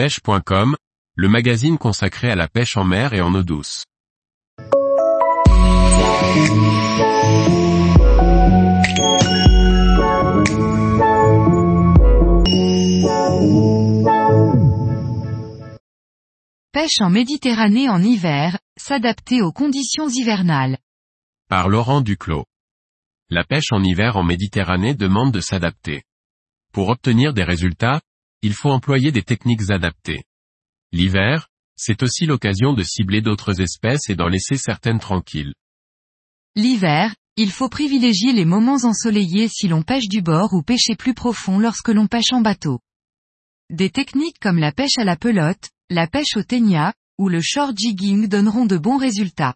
pêche.com, le magazine consacré à la pêche en mer et en eau douce. Pêche en Méditerranée en hiver, s'adapter aux conditions hivernales. Par Laurent Duclos. La pêche en hiver en Méditerranée demande de s'adapter. Pour obtenir des résultats, il faut employer des techniques adaptées. L'hiver, c'est aussi l'occasion de cibler d'autres espèces et d'en laisser certaines tranquilles. L'hiver, il faut privilégier les moments ensoleillés si l'on pêche du bord ou pêcher plus profond lorsque l'on pêche en bateau. Des techniques comme la pêche à la pelote, la pêche au ténia, ou le short jigging donneront de bons résultats.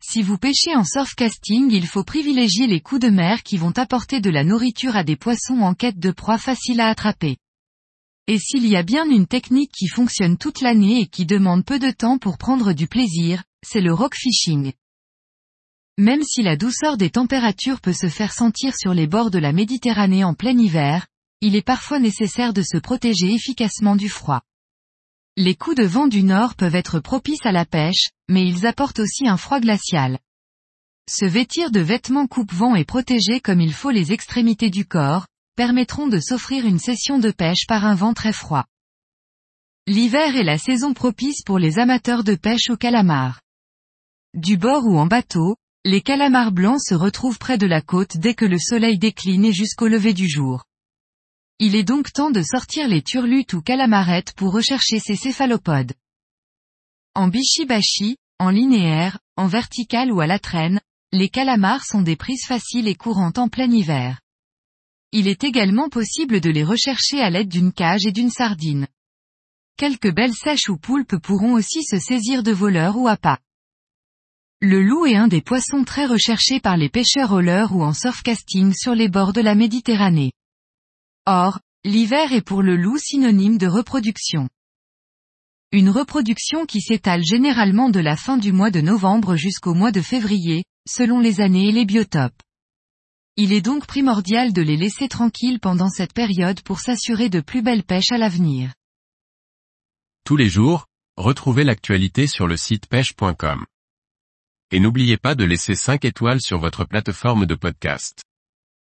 Si vous pêchez en surf casting, il faut privilégier les coups de mer qui vont apporter de la nourriture à des poissons en quête de proie facile à attraper. Et s'il y a bien une technique qui fonctionne toute l'année et qui demande peu de temps pour prendre du plaisir, c'est le rock fishing. Même si la douceur des températures peut se faire sentir sur les bords de la Méditerranée en plein hiver, il est parfois nécessaire de se protéger efficacement du froid. Les coups de vent du nord peuvent être propices à la pêche, mais ils apportent aussi un froid glacial. Se vêtir de vêtements coupe-vent et protéger comme il faut les extrémités du corps, permettront de s'offrir une session de pêche par un vent très froid. L'hiver est la saison propice pour les amateurs de pêche au calamar. Du bord ou en bateau, les calamars blancs se retrouvent près de la côte dès que le soleil décline et jusqu'au lever du jour. Il est donc temps de sortir les turlutes ou calamarettes pour rechercher ces céphalopodes. En bishi-bashi, en linéaire, en vertical ou à la traîne, les calamars sont des prises faciles et courantes en plein hiver. Il est également possible de les rechercher à l'aide d'une cage et d'une sardine. Quelques belles sèches ou poulpes pourront aussi se saisir de voleurs ou appâts. Le loup est un des poissons très recherchés par les pêcheurs au leurre ou en surfcasting sur les bords de la Méditerranée. Or, l'hiver est pour le loup synonyme de reproduction. Une reproduction qui s'étale généralement de la fin du mois de novembre jusqu'au mois de février, selon les années et les biotopes. Il est donc primordial de les laisser tranquilles pendant cette période pour s'assurer de plus belles pêches à l'avenir. Tous les jours, retrouvez l'actualité sur le site pêche.com. Et n'oubliez pas de laisser 5 étoiles sur votre plateforme de podcast.